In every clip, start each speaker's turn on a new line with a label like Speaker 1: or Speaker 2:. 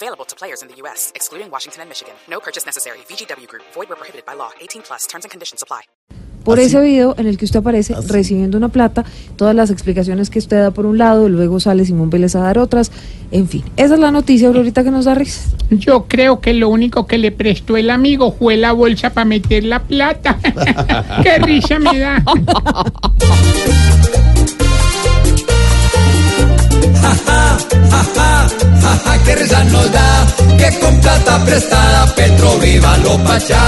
Speaker 1: Available to players in the U.S., excluding Washington and Michigan. No purchase necessary. VGW Group. Void where prohibited by law. 18 plus. Terms and conditions apply.
Speaker 2: por
Speaker 3: Así-
Speaker 2: ese video en el que usted aparece
Speaker 3: Así.
Speaker 2: recibiendo una plata, todas las explicaciones que usted da por un lado, luego sale Simón Vélez a dar otras, en fin. Esa es la noticia, Aurorita, que nos da risa.
Speaker 4: Yo creo que lo único que le prestó el amigo fue la bolsa para meter la plata. Qué risa me da.
Speaker 5: que con plata prestada Petro viva lo pachá.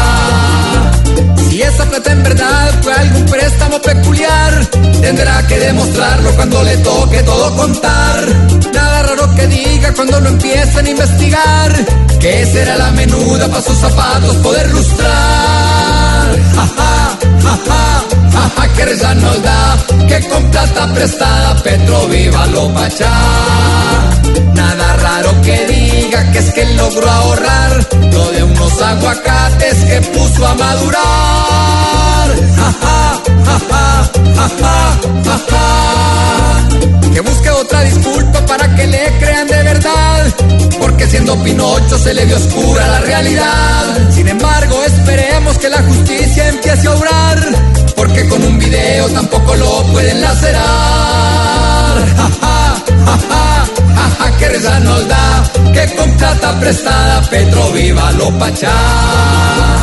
Speaker 5: Si esa plata en verdad fue algún préstamo peculiar, tendrá que demostrarlo cuando le toque todo contar. Nada raro que diga cuando lo empiezan a investigar, que será la menuda para sus zapatos poder lustrar. Jaja, jaja, jaja, qué risa nos da que con plata prestada Petro viva lo pachá. Aguacates que puso a madurar. Ja, ja, ja, ja, ja, ja. Que busque otra disculpa para que le crean de verdad. Porque siendo Pinocho se le vio oscura la realidad. Sin embargo, esperemos que la justicia empiece a obrar. Plata prestada Petro viva lo pachá.